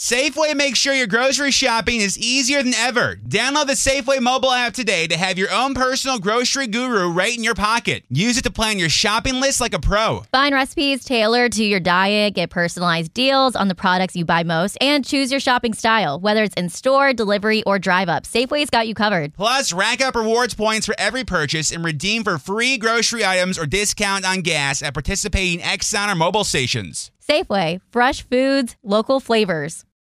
Safeway makes sure your grocery shopping is easier than ever. Download the Safeway mobile app today to have your own personal grocery guru right in your pocket. Use it to plan your shopping list like a pro. Find recipes tailored to your diet, get personalized deals on the products you buy most, and choose your shopping style, whether it's in store, delivery, or drive up. Safeway's got you covered. Plus, rack up rewards points for every purchase and redeem for free grocery items or discount on gas at participating Exxon or mobile stations. Safeway, fresh foods, local flavors.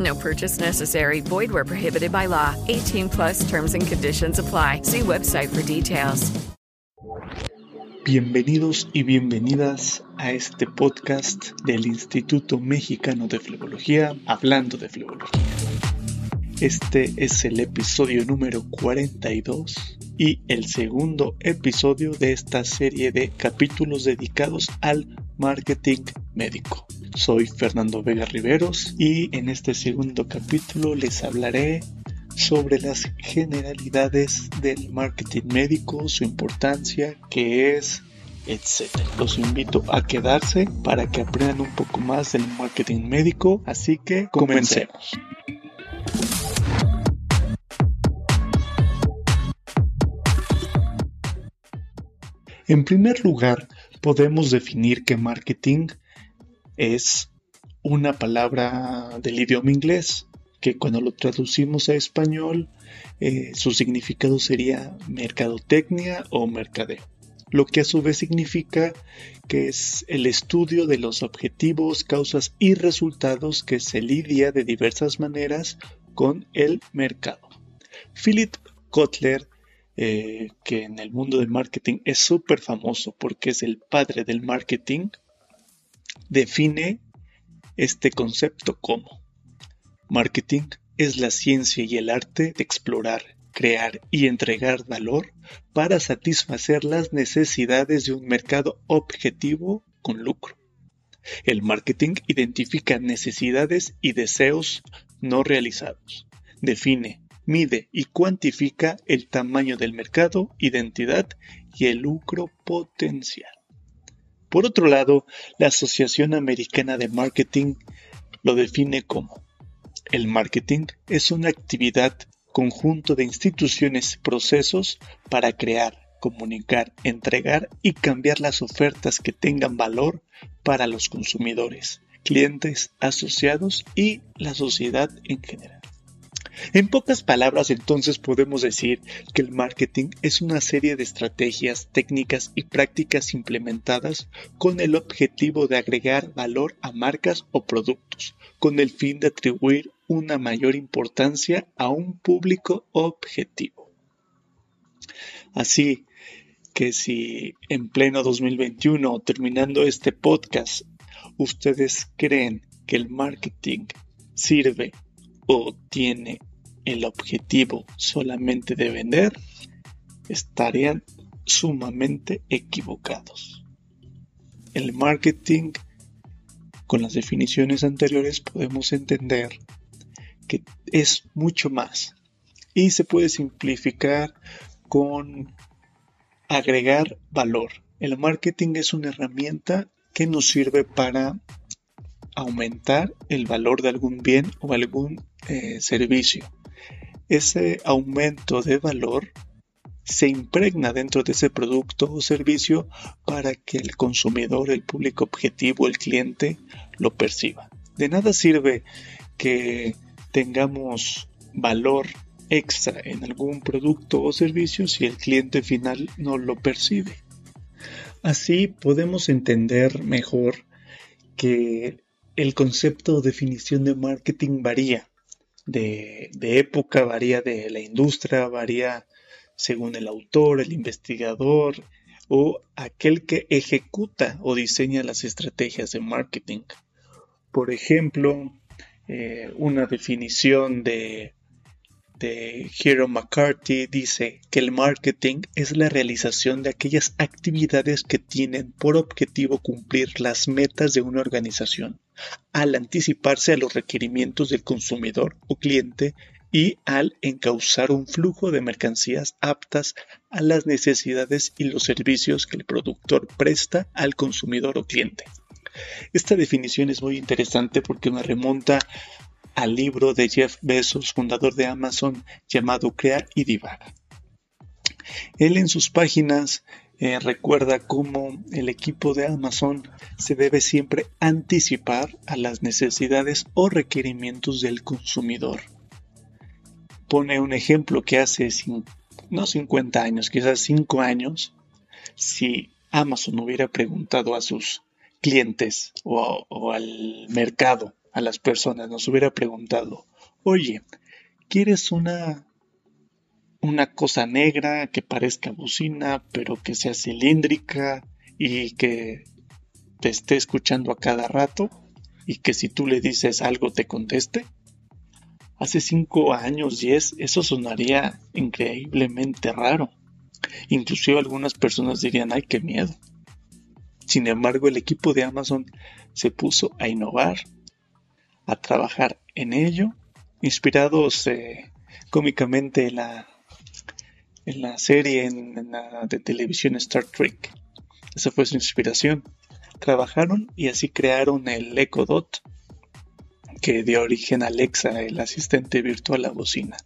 No purchase necessary. Void where prohibited by law. 18 plus terms and conditions apply. See website for details. Bienvenidos y bienvenidas a este podcast del Instituto Mexicano de Flebología, hablando de flebología. Este es el episodio número 42 y el segundo episodio de esta serie de capítulos dedicados al marketing médico. Soy Fernando Vega Riveros y en este segundo capítulo les hablaré sobre las generalidades del marketing médico, su importancia, qué es, etc. Los invito a quedarse para que aprendan un poco más del marketing médico, así que comencemos. En primer lugar, podemos definir que marketing es una palabra del idioma inglés que cuando lo traducimos a español eh, su significado sería mercadotecnia o mercadeo, lo que a su vez significa que es el estudio de los objetivos, causas y resultados que se lidia de diversas maneras con el mercado. Philip Kotler eh, que en el mundo del marketing es súper famoso porque es el padre del marketing, define este concepto como marketing es la ciencia y el arte de explorar, crear y entregar valor para satisfacer las necesidades de un mercado objetivo con lucro. El marketing identifica necesidades y deseos no realizados. Define, mide y cuantifica el tamaño del mercado, identidad y el lucro potencial. Por otro lado, la Asociación Americana de Marketing lo define como el marketing es una actividad conjunto de instituciones y procesos para crear, comunicar, entregar y cambiar las ofertas que tengan valor para los consumidores, clientes, asociados y la sociedad en general. En pocas palabras entonces podemos decir que el marketing es una serie de estrategias, técnicas y prácticas implementadas con el objetivo de agregar valor a marcas o productos, con el fin de atribuir una mayor importancia a un público objetivo. Así que si en pleno 2021, terminando este podcast, ustedes creen que el marketing sirve o tiene el objetivo solamente de vender, estarían sumamente equivocados. El marketing, con las definiciones anteriores, podemos entender que es mucho más y se puede simplificar con agregar valor. El marketing es una herramienta que nos sirve para aumentar el valor de algún bien o algún eh, servicio ese aumento de valor se impregna dentro de ese producto o servicio para que el consumidor, el público objetivo, el cliente lo perciba. De nada sirve que tengamos valor extra en algún producto o servicio si el cliente final no lo percibe. Así podemos entender mejor que el concepto o definición de marketing varía de, época, varía de la industria, varía según el autor, el investigador o aquel que ejecuta o diseña las estrategias de marketing. Por ejemplo, eh, una definición de de Hero McCarthy dice que el marketing es la realización de aquellas actividades que tienen por objetivo cumplir las metas de una organización, al anticiparse a los requerimientos del consumidor o cliente y al encauzar un flujo de mercancías aptas a las necesidades y los servicios que el productor presta al consumidor o cliente. Esta definición es muy interesante porque me remonta al libro de Jeff Bezos, fundador de Amazon, llamado Crea y Divaga. Él en sus páginas eh, recuerda cómo el equipo de Amazon se debe siempre anticipar a las necesidades o requerimientos del consumidor. Pone un ejemplo que hace no 50 años, quizás 5 años, si Amazon hubiera preguntado a sus clientes o al mercado a las personas, nos hubiera preguntado, oye, ¿quieres una, una cosa negra que parezca bocina, pero que sea cilíndrica y que te esté escuchando a cada rato y que si tú le dices algo te conteste? Hace cinco años, diez, eso sonaría increíblemente raro. Inclusive algunas personas dirían, ay, qué miedo. Sin embargo, el equipo de Amazon se puso a innovar a trabajar en ello, inspirados eh, cómicamente en la, en la serie de televisión Star Trek. Esa fue su inspiración. Trabajaron y así crearon el Echo Dot, que dio origen a Alexa, el asistente virtual a bocina.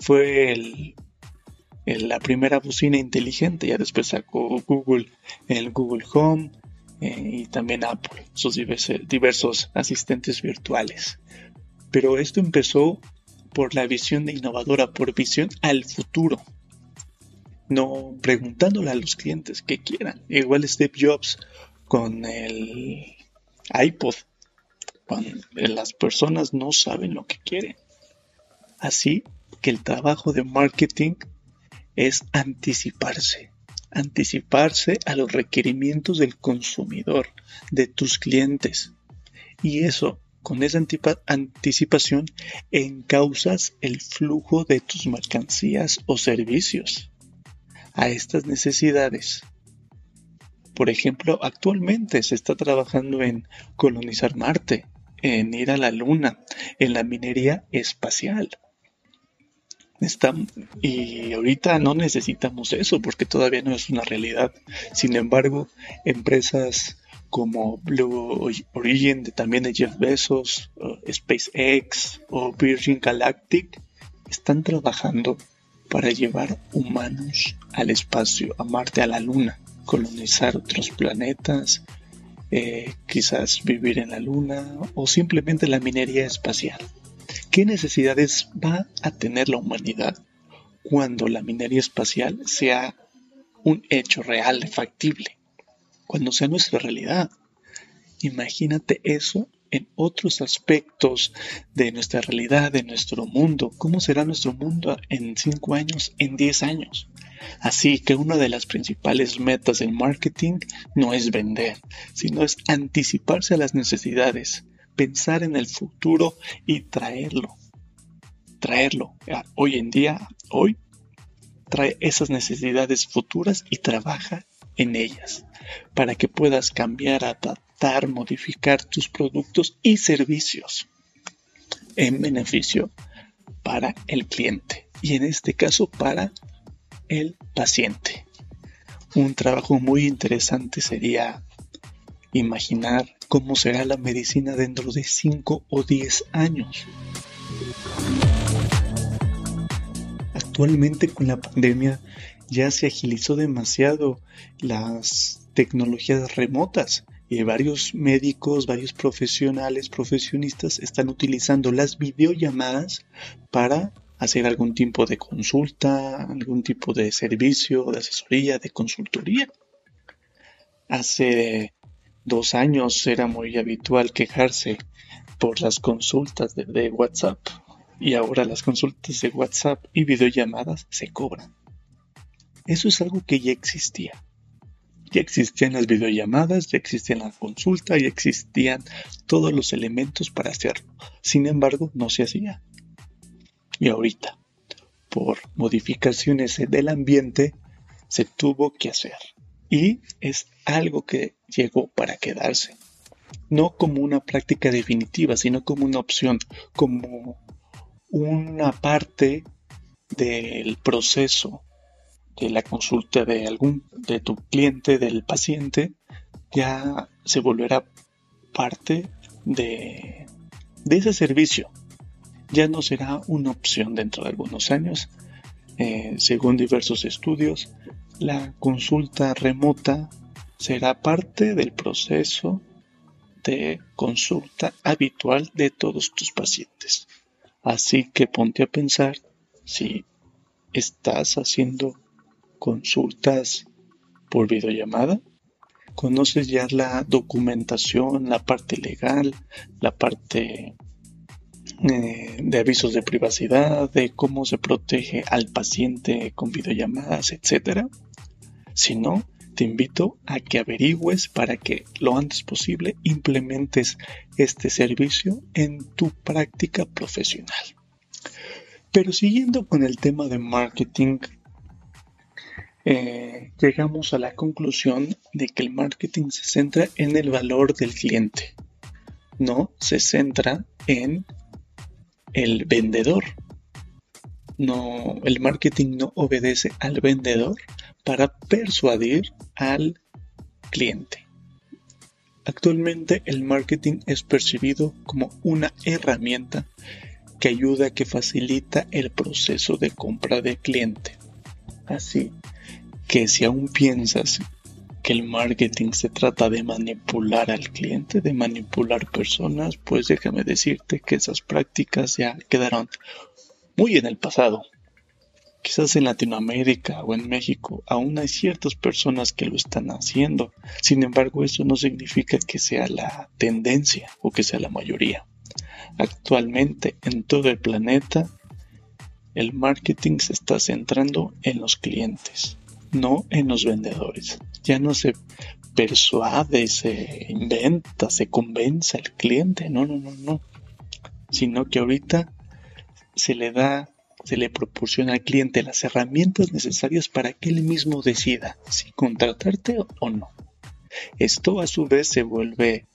Fue la primera bocina inteligente, ya después sacó Google el Google Home, eh, y también Apple, sus diversos asistentes virtuales. Pero esto empezó por la visión de innovadora, por visión al futuro. No preguntándole a los clientes qué quieran. Igual Steve Jobs con el iPod. Cuando las personas no saben lo que quieren. Así que el trabajo de marketing es anticiparse anticiparse a los requerimientos del consumidor, de tus clientes. Y eso, con esa anticipación, encausas el flujo de tus mercancías o servicios a estas necesidades. Por ejemplo, actualmente se está trabajando en colonizar Marte, en ir a la Luna, en la minería espacial y ahorita no necesitamos eso porque todavía no es una realidad. Sin embargo, empresas como Blue Origin, también de Jeff Bezos, SpaceX o Virgin Galactic, están trabajando para llevar humanos al espacio, a Marte, a la Luna, colonizar otros planetas, eh, quizás vivir en la Luna o simplemente la minería espacial. ¿Qué necesidades va a tener la humanidad cuando la minería espacial sea un hecho real, factible? Cuando sea nuestra realidad. Imagínate eso en otros aspectos de nuestra realidad, de nuestro mundo. ¿Cómo será nuestro mundo en 5 años, en 10 años? Así que una de las principales metas del marketing no es vender, sino es anticiparse a las necesidades, pensar en el futuro y traerlo. Traerlo. Hoy en día, hoy, trae esas necesidades futuras y trabaja en ellas para que puedas cambiar, adaptar, modificar tus productos y servicios en beneficio para el cliente y en este caso para el paciente. Un trabajo muy interesante sería imaginar cómo será la medicina dentro de 5 o 10 años. Actualmente con la pandemia ya se agilizó demasiado las tecnologías remotas y varios médicos, varios profesionales, profesionistas están utilizando las videollamadas para hacer algún tipo de consulta, algún tipo de servicio, de asesoría, de consultoría. Hace dos años era muy habitual quejarse por las consultas de, WhatsApp y ahora las consultas de WhatsApp y videollamadas se cobran. Eso es algo que ya existía. Ya existían las videollamadas, ya existía la consulta, ya existían todos los elementos para hacerlo. Sin embargo, no se hacía. Y ahorita, por modificaciones del ambiente, se tuvo que hacer. Y es algo que llegó para quedarse. No como una práctica definitiva, sino como una opción, como una parte del proceso de la consulta de algún de tu cliente, del paciente, ya se volverá parte de, de ese servicio. Ya no será una opción dentro de algunos años. Eh, según diversos estudios, la consulta remota será parte del proceso de consulta habitual de todos tus pacientes. Así que ponte a pensar si estás haciendo consultas por videollamada. Conoces ya la documentación, la parte legal, la parte eh, de avisos de privacidad, de cómo se protege al paciente con videollamadas, etc. Si no, te invito a que averigües para que lo antes posible implementes este servicio en tu práctica profesional. Pero siguiendo con el tema de marketing, eh, llegamos a la conclusión de que el marketing se centra en el valor del cliente, no se centra en el vendedor. No, el marketing no obedece al vendedor para persuadir al cliente. Actualmente el marketing es percibido como una herramienta que ayuda, que facilita el proceso de compra del cliente. Así que si aún piensas que el marketing se trata de manipular al cliente, de manipular personas, pues déjame decirte que esas prácticas ya quedaron muy en el pasado. Quizás en Latinoamérica o en México aún hay ciertas personas que lo están haciendo. Sin embargo, eso no significa que sea la tendencia o que sea la mayoría. Actualmente en todo el planeta, el marketing se está centrando en los clientes, no en los vendedores. Ya no se persuade, se inventa, se convence al cliente. No, no, no, no. Sino que ahorita se le da se le proporciona al cliente las herramientas necesarias para que él mismo decida si contratarte o no. Esto a su vez se vuelve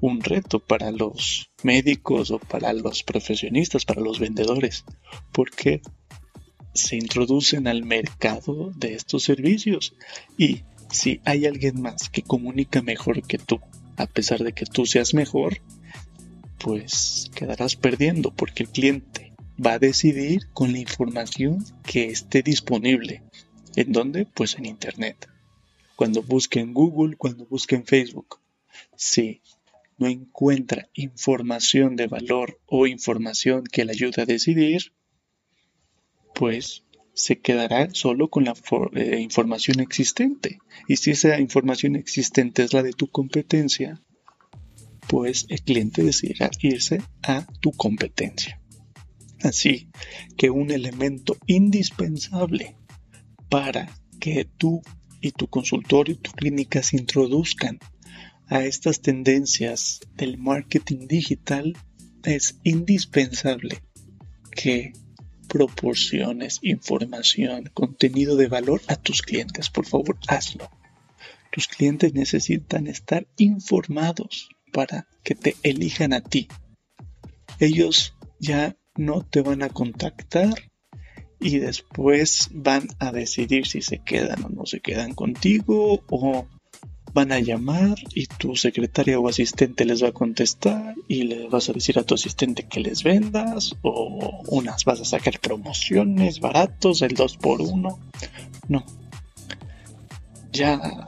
un reto para los médicos o para los profesionistas, para los vendedores, porque se introducen al mercado de estos servicios y si hay alguien más que comunica mejor que tú, a pesar de que tú seas mejor, pues quedarás perdiendo porque el cliente va a decidir con la información que esté disponible. ¿En dónde? Pues en Internet. Cuando busque en Google, cuando busque en Facebook. Si no encuentra información de valor o información que le ayude a decidir, pues se quedará solo con la eh, información existente. Y si esa información existente es la de tu competencia, pues el cliente decidirá irse a tu competencia. Así que un elemento indispensable para que tú y tu consultorio y tu clínica se introduzcan a estas tendencias del marketing digital es indispensable que proporciones información, contenido de valor a tus clientes. Por favor, hazlo. Tus clientes necesitan estar informados para que te elijan a ti. Ellos ya no te van a contactar y después van a decidir si se quedan o no se quedan contigo o van a llamar y tu secretaria o asistente les va a contestar y le vas a decir a tu asistente que les vendas o unas vas a sacar promociones baratos, el 2 por 1 No. Ya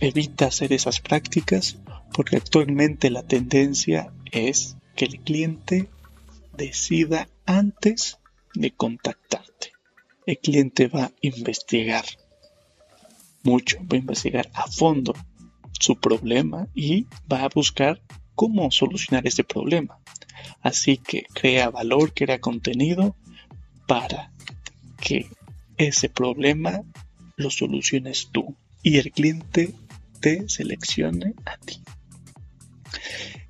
evita hacer esas prácticas porque actualmente la tendencia es que el cliente decida antes de contactarte. El cliente va a investigar mucho, va a investigar a fondo su problema y va a buscar cómo solucionar ese problema. Así que crea valor, crea contenido para que ese problema lo soluciones tú y el cliente te seleccione a ti.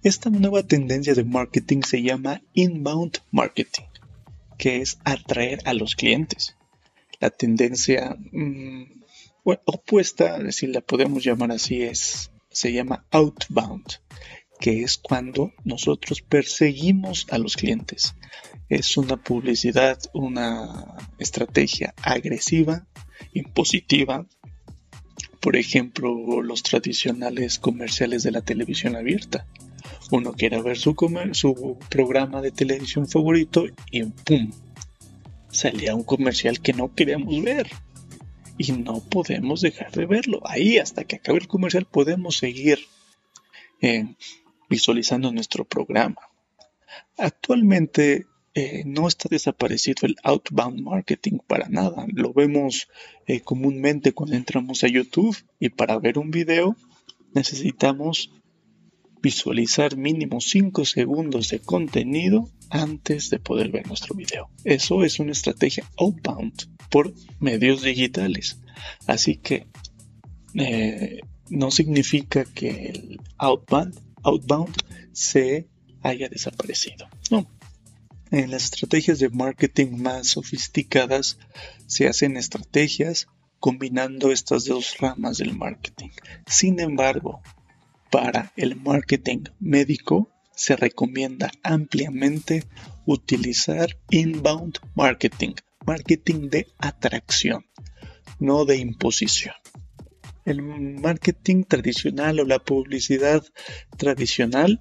Esta nueva tendencia de marketing se llama inbound marketing, que es atraer a los clientes. La tendencia mm, opuesta, si la podemos llamar así, es, se llama outbound, que es cuando nosotros perseguimos a los clientes. Es una publicidad, una estrategia agresiva, impositiva. Por ejemplo, los tradicionales comerciales de la televisión abierta. Uno quiere ver su, su programa de televisión favorito y ¡pum! Salía un comercial que no queríamos ver y no podemos dejar de verlo. Ahí hasta que acabe el comercial podemos seguir eh, visualizando nuestro programa. Actualmente eh, no está desaparecido el outbound marketing para nada. Lo vemos eh, comúnmente cuando entramos a YouTube y para ver un video necesitamos visualizar mínimo 5 segundos de contenido antes de poder ver nuestro video. Eso es una estrategia outbound por medios digitales. Así que eh, no significa que el outbound outbound se haya desaparecido. No. En las estrategias de marketing más sofisticadas se hacen estrategias combinando estas dos ramas del marketing. Sin embargo, para el marketing médico se recomienda ampliamente utilizar inbound marketing, marketing de atracción, no de imposición el marketing tradicional o la publicidad tradicional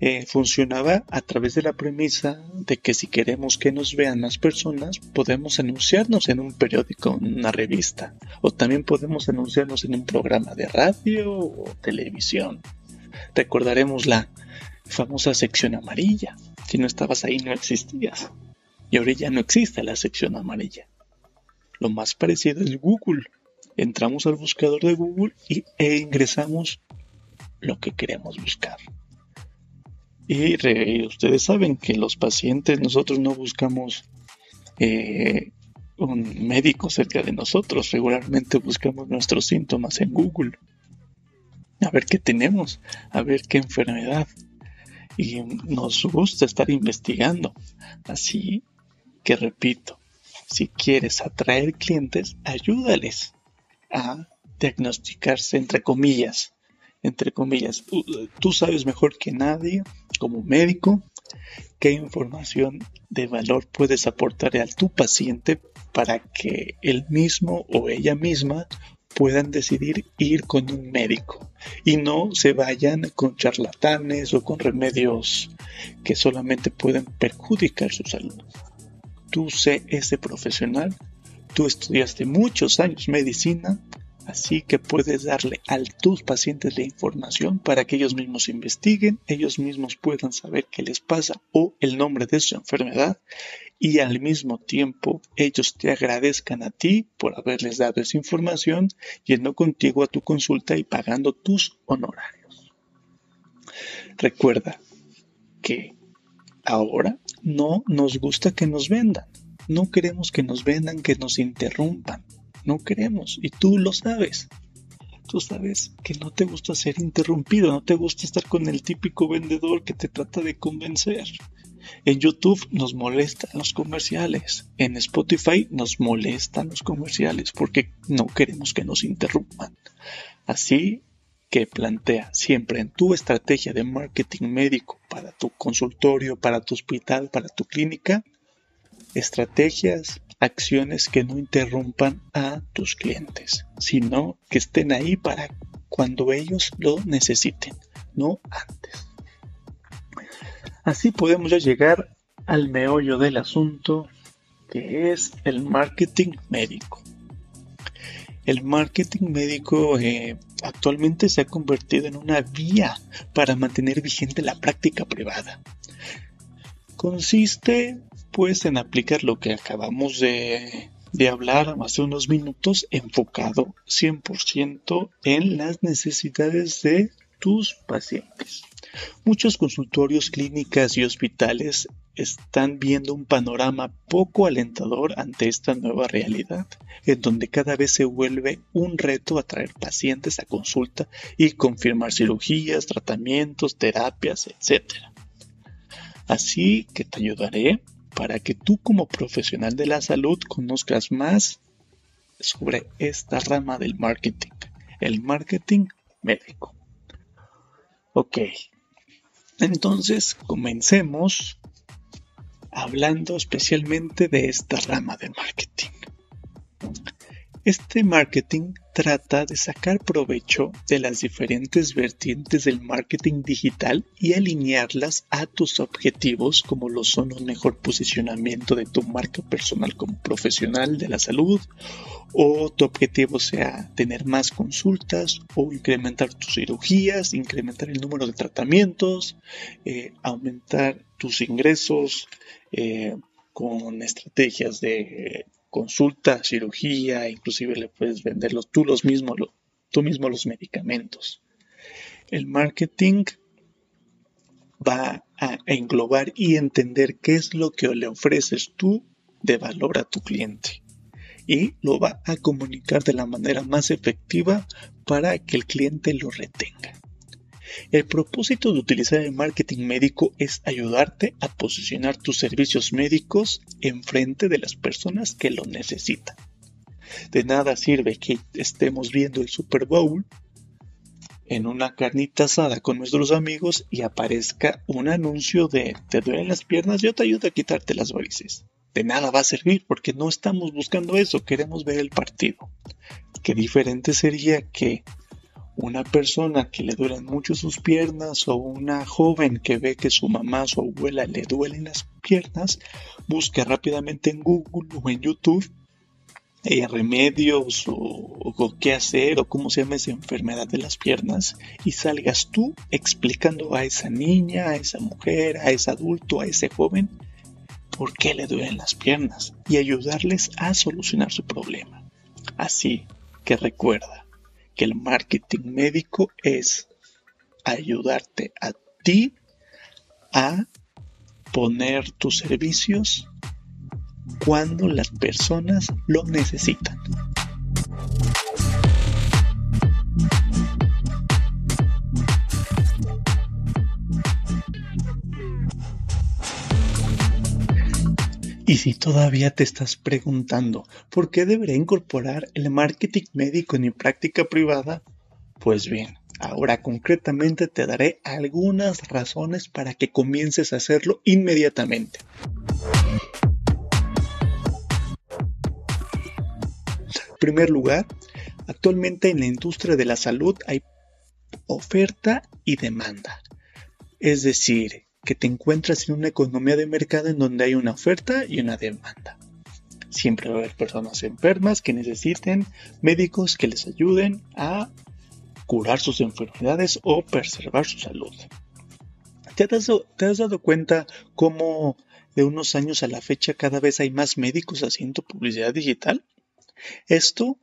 eh, funcionaba a través de la premisa de que si queremos que nos vean más personas, podemos anunciarnos en un periódico, en una revista, o también podemos anunciarnos en un programa de radio o televisión. Recordaremos la famosa sección amarilla. Si no estabas ahí no existías. Y ahora ya no existe la sección amarilla. Lo más parecido es Google entramos al buscador de Google y, e ingresamos lo que queremos buscar. Y ustedes saben que los pacientes, nosotros no buscamos eh, un médico cerca de nosotros, regularmente buscamos nuestros síntomas en Google. A ver qué tenemos, a ver qué enfermedad. Y nos gusta estar investigando. Así que repito, si quieres atraer clientes, ayúdales a diagnosticarse entre comillas, entre comillas. Tú sabes mejor que nadie, como médico, qué información de valor puedes aportar a tu paciente para que él mismo o ella misma puedan decidir ir con un médico y no se vayan con charlatanes o con remedios que solamente pueden perjudicar su salud. Tú sé ese profesional Tú estudiaste muchos años medicina, así que puedes darle a tus pacientes la información para que ellos mismos investiguen, ellos mismos puedan saber qué les pasa o el nombre de su enfermedad y al mismo tiempo ellos te agradezcan a ti por haberles dado esa información yendo contigo a tu consulta y pagando tus honorarios. Recuerda que ahora no nos gusta que nos vendan. No queremos que nos vendan, que nos interrumpan. No queremos. Y tú lo sabes. Tú sabes que no te gusta ser interrumpido, no te gusta estar con el típico vendedor que te trata de convencer. En YouTube nos molestan los comerciales. En Spotify nos molestan los comerciales porque no queremos que nos interrumpan. Así que plantea siempre en tu estrategia de marketing médico para tu consultorio, para tu hospital, para tu clínica, estrategias, acciones que no interrumpan a tus clientes, sino que estén ahí para cuando ellos lo necesiten, no antes. Así podemos ya llegar al meollo del asunto, que es el marketing médico. El marketing médico eh, actualmente se ha convertido en una vía para mantener vigente la práctica privada. Consiste pues en aplicar lo que acabamos de, hablar hace unos minutos enfocado 100% en las necesidades de tus pacientes. Muchos consultorios, clínicas y hospitales están viendo un panorama poco alentador ante esta nueva realidad, en donde cada vez se vuelve un reto atraer pacientes a consulta y confirmar cirugías, tratamientos, terapias, etc. Así que te ayudaré para que tú como profesional de la salud conozcas más sobre esta rama del marketing, el marketing médico. Ok, entonces comencemos hablando especialmente de esta rama del marketing. Este marketing trata de sacar provecho de las diferentes vertientes del marketing digital y alinearlas a tus objetivos como lo son un mejor posicionamiento de tu marca personal como profesional de la salud o tu objetivo sea tener más consultas o incrementar tus cirugías, incrementar el número de tratamientos, eh, aumentar tus ingresos eh, con estrategias de consulta, cirugía, inclusive le puedes venderlos tú los mismos, tú mismo los medicamentos. El marketing va a englobar y entender qué es lo que le ofreces tú de valor a tu cliente y lo va a comunicar de la manera más efectiva para que el cliente lo retenga. El propósito de utilizar el marketing médico es ayudarte a posicionar tus servicios médicos enfrente de las personas que lo necesitan. De nada sirve que estemos viendo el Super Bowl en una carnita asada con nuestros amigos y aparezca un anuncio de te duelen las piernas, yo te ayudo a quitarte las varices. De nada va a servir porque no estamos buscando eso, queremos ver el partido. Qué diferente sería que una persona que le duelen mucho sus piernas o una joven que ve que su mamá, su abuela le duelen las piernas, busque rápidamente en Google o en YouTube eh, remedios o, o, qué hacer o cómo se llama esa enfermedad de las piernas y salgas tú explicando a esa niña, a esa mujer, a ese adulto, a ese joven por qué le duelen las piernas y ayudarles a solucionar su problema. Así que recuerda, que el marketing médico es ayudarte a ti a poner tus servicios cuando las personas lo necesitan. Y si todavía te estás preguntando por qué debería incorporar el marketing médico en mi práctica privada, pues bien, ahora concretamente te daré algunas razones para que comiences a hacerlo inmediatamente. En primer lugar, actualmente en la industria de la salud hay oferta y demanda. Es decir, que te encuentras en una economía de mercado en donde hay una oferta y una demanda. Siempre va a haber personas enfermas que necesiten médicos que les ayuden a curar sus enfermedades o preservar su salud. ¿Te has, dado, ¿Te has dado cuenta cómo de unos años a la fecha cada vez hay más médicos haciendo publicidad digital? Esto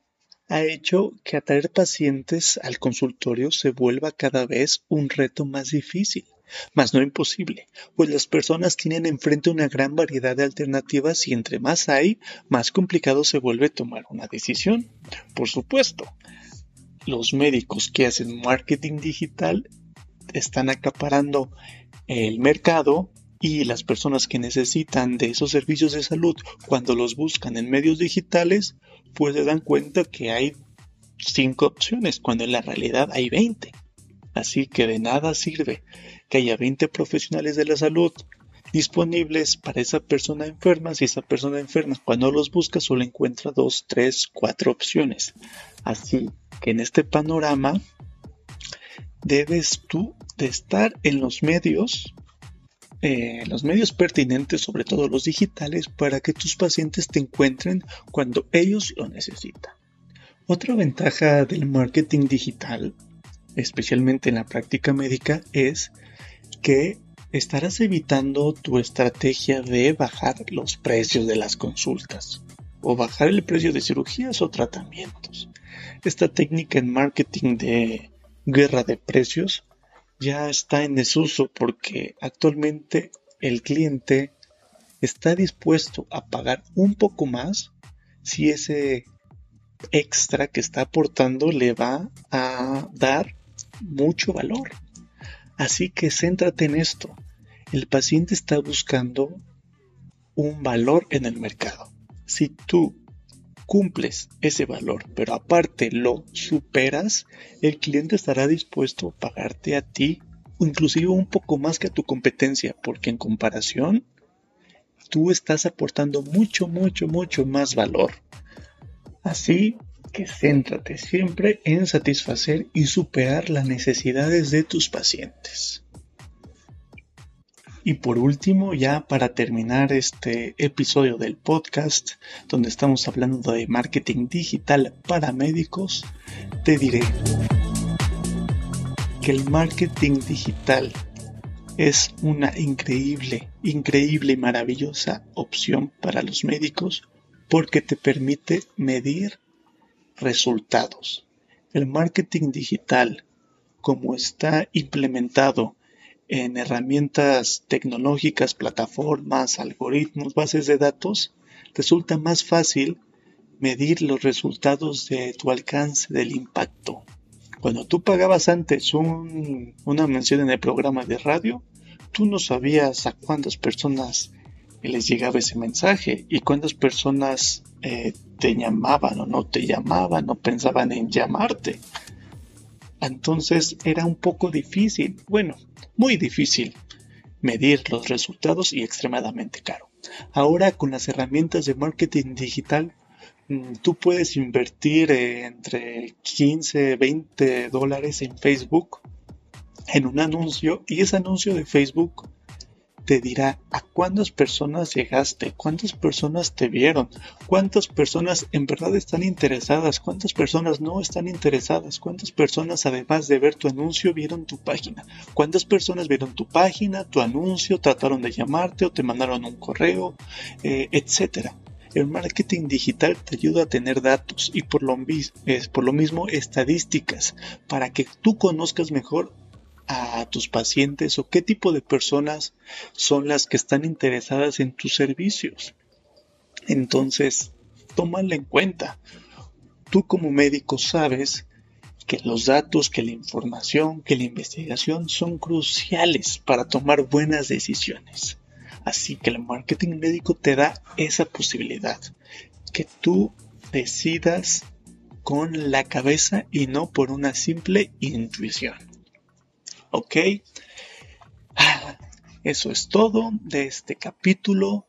ha hecho que atraer pacientes al consultorio se vuelva cada vez un reto más difícil mas no imposible, pues las personas tienen enfrente una gran variedad de alternativas y entre más hay, más complicado se vuelve tomar una decisión. Por supuesto, los médicos que hacen marketing digital están acaparando el mercado y las personas que necesitan de esos servicios de salud cuando los buscan en medios digitales, pues se dan cuenta que hay cinco opciones cuando en la realidad hay 20. Así que de nada sirve que haya 20 profesionales de la salud disponibles para esa persona enferma. Si esa persona enferma cuando los busca solo encuentra dos, tres, cuatro opciones. Así que en este panorama debes tú de estar en los medios, eh, los medios pertinentes, sobre todo los digitales, para que tus pacientes te encuentren cuando ellos lo necesitan. Otra ventaja del marketing digital, especialmente en la práctica médica, es que estarás evitando tu estrategia de bajar los precios de las consultas o bajar el precio de cirugías o tratamientos. Esta técnica en marketing de guerra de precios ya está en desuso porque actualmente el cliente está dispuesto a pagar un poco más si ese extra que está aportando le va a dar mucho valor. Así que céntrate en esto. El paciente está buscando un valor en el mercado. Si tú cumples ese valor, pero aparte lo superas, el cliente estará dispuesto a pagarte a ti, inclusive un poco más que a tu competencia, porque en comparación, tú estás aportando mucho, mucho, mucho más valor. Así que céntrate siempre en satisfacer y superar las necesidades de tus pacientes. Y por último, ya para terminar este episodio del podcast, donde estamos hablando de marketing digital para médicos, te diré que el marketing digital es una increíble, increíble y maravillosa opción para los médicos porque te permite medir resultados. El marketing digital, como está implementado en herramientas tecnológicas, plataformas, algoritmos, bases de datos, resulta más fácil medir los resultados de tu alcance del impacto. Cuando tú pagabas antes una mención en el programa de radio, tú no sabías a cuántas personas les llegaba ese mensaje y cuántas personas eh, te llamaban o no te llamaban o pensaban en llamarte. Entonces era un poco difícil, bueno, muy difícil medir los resultados y extremadamente caro. Ahora con las herramientas de marketing digital, mm, tú puedes invertir eh, entre 15, 20 dólares en Facebook en un anuncio y ese anuncio de Facebook te dirá a cuántas personas llegaste, cuántas personas te vieron, cuántas personas en verdad están interesadas, cuántas personas no están interesadas, cuántas personas además de ver tu anuncio vieron tu página, cuántas personas vieron tu página, tu anuncio, trataron de llamarte o te mandaron un correo, eh, etcétera. El marketing digital te ayuda a tener datos y por lo, por lo mismo estadísticas para que tú conozcas mejor a tus pacientes o qué tipo de personas son las que están interesadas en tus servicios. Entonces, tómalo en cuenta. Tú como médico sabes que los datos, que la información, que la investigación son cruciales para tomar buenas decisiones. Así que el marketing médico te da esa posibilidad, que tú decidas con la cabeza y no por una simple intuición. ¿Ok? Eso es todo de este capítulo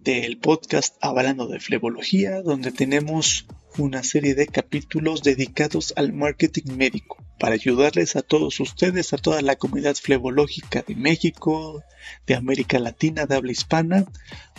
del podcast Hablando de Flebología, donde tenemos una serie de capítulos dedicados al marketing médico para ayudarles a todos ustedes, a toda la comunidad flebológica de México, de América Latina, de habla hispana,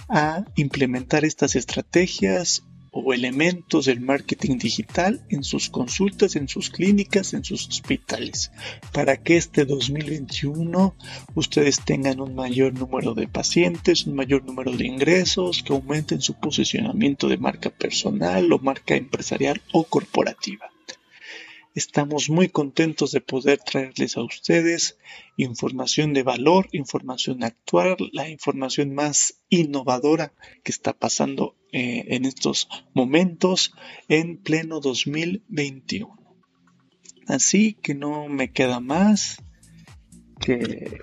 a implementar estas estrategias o elementos del marketing digital en sus consultas, en sus clínicas, en sus hospitales, para que este 2021 ustedes tengan un mayor número de pacientes, un mayor número de ingresos, que aumenten su posicionamiento de marca personal o marca empresarial o corporativa. Estamos muy contentos de poder traerles a ustedes información de valor, información actual, la información más innovadora que está pasando eh, en estos momentos en pleno 2021. Así que no me queda más que,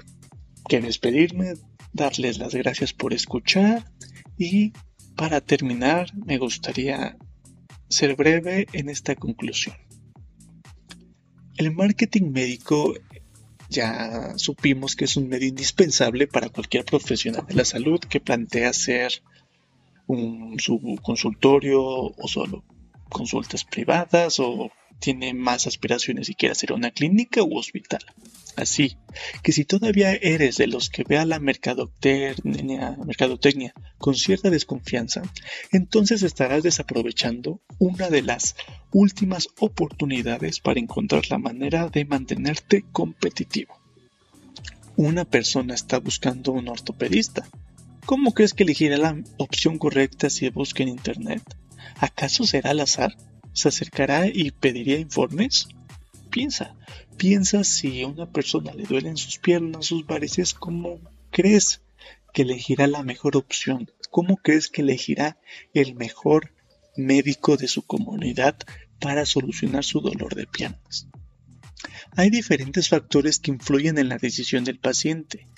que despedirme, darles las gracias por escuchar y para terminar me gustaría ser breve en esta conclusión. El marketing médico ya supimos que es un medio indispensable para cualquier profesional de la salud que plantea hacer un, su consultorio o solo consultas privadas o tiene más aspiraciones y quiere hacer una clínica u hospital. Así que si todavía eres de los que vea la mercadotecnia, con cierta desconfianza, entonces estarás desaprovechando una de las últimas oportunidades para encontrar la manera de mantenerte competitivo. Una persona está buscando un ortopedista. ¿Cómo crees que elegirá la opción correcta si busca en Internet? ¿Acaso será al azar? ¿Se acercará y pediría informes? Piensa, piensa si a una persona le duelen sus piernas, sus varices, ¿cómo crees que elegirá la mejor opción? ¿Cómo crees que elegirá el mejor médico de su comunidad para solucionar su dolor de piernas? Hay diferentes factores que influyen en la decisión del paciente.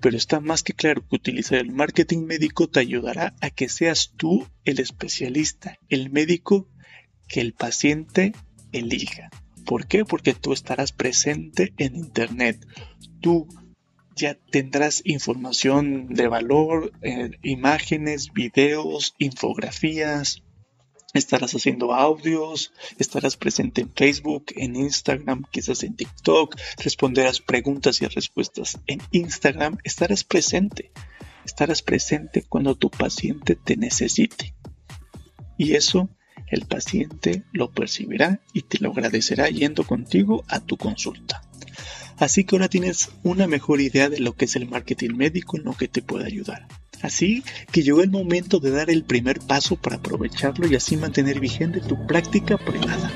pero está más que claro que utilizar el marketing médico te ayudará a que seas tú el especialista, el médico que el paciente elija. ¿Por qué? Porque tú estarás presente en Internet. Tú ya tendrás información de valor, eh, imágenes, videos, infografías, estarás haciendo audios, estarás presente en Facebook, en Instagram, quizás en TikTok, responderás preguntas y respuestas en Instagram, estarás presente, estarás presente cuando tu paciente te necesite. Y eso el paciente lo percibirá y te lo agradecerá yendo contigo a tu consulta. Así que ahora tienes una mejor idea de lo que es el marketing médico en lo que te puede ayudar. Así que llegó el momento de dar el primer paso para aprovecharlo y así mantener vigente tu práctica privada.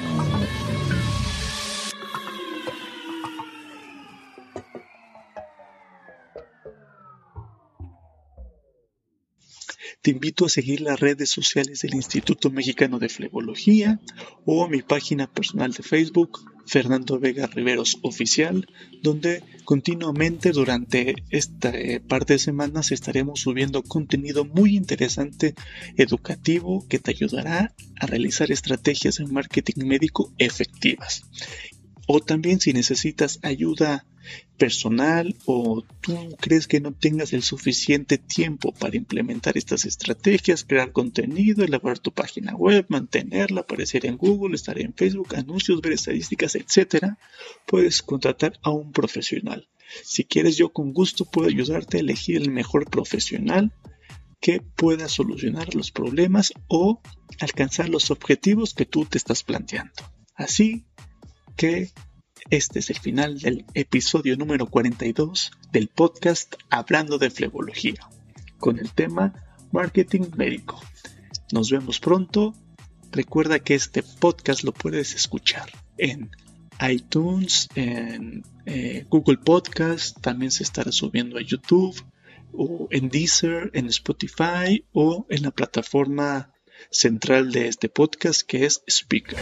Te invito a seguir las redes sociales del Instituto Mexicano de Flebología o mi página personal de Facebook, Fernando Vega Riveros Oficial, donde continuamente durante esta eh, parte de semanas estaremos subiendo contenido muy interesante, educativo, que te ayudará a realizar estrategias en marketing médico efectivas. O también si necesitas ayuda personal o tú crees que no tengas el suficiente tiempo para implementar estas estrategias, crear contenido, elaborar tu página web, mantenerla, aparecer en Google, estar en Facebook, anuncios, ver estadísticas, etc., puedes contratar a un profesional. Si quieres, yo con gusto puedo ayudarte a elegir el mejor profesional que pueda solucionar los problemas o alcanzar los objetivos que tú te estás planteando. Así que este es el final del episodio número 42 del podcast Hablando de Flebología, con el tema Marketing Médico. Nos vemos pronto. Recuerda que este podcast lo puedes escuchar en iTunes, en eh, Google Podcast, también se estará subiendo a YouTube, o en Deezer, en Spotify o en la plataforma central de este podcast que es Speaker.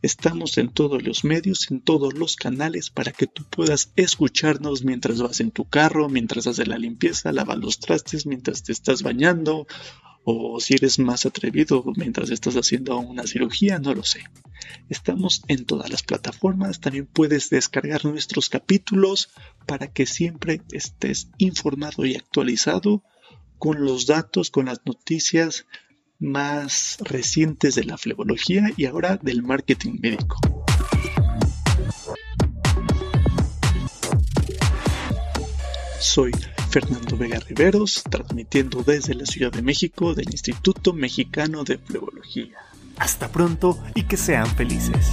Estamos en todos los medios, en todos los canales para que tú puedas escucharnos mientras vas en tu carro, mientras haces la limpieza, lavas los trastes, mientras te estás bañando o si eres más atrevido mientras estás haciendo una cirugía, no lo sé. Estamos en todas las plataformas, también puedes descargar nuestros capítulos para que siempre estés informado y actualizado con los datos, con las noticias, más recientes de la flebología y ahora del marketing médico. Soy Fernando Vega Riveros, transmitiendo desde la Ciudad de México del Instituto Mexicano de Flebología. Hasta pronto y que sean felices.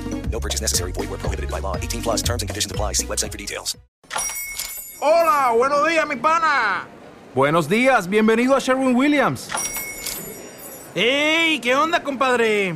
No purchase necessary. Void where prohibited by law. 18 plus terms and conditions apply. See website for details. Hola, buenos días, mi pana. Buenos días, bienvenido a Sherwin Williams. ¡Ey! ¿Qué onda, compadre?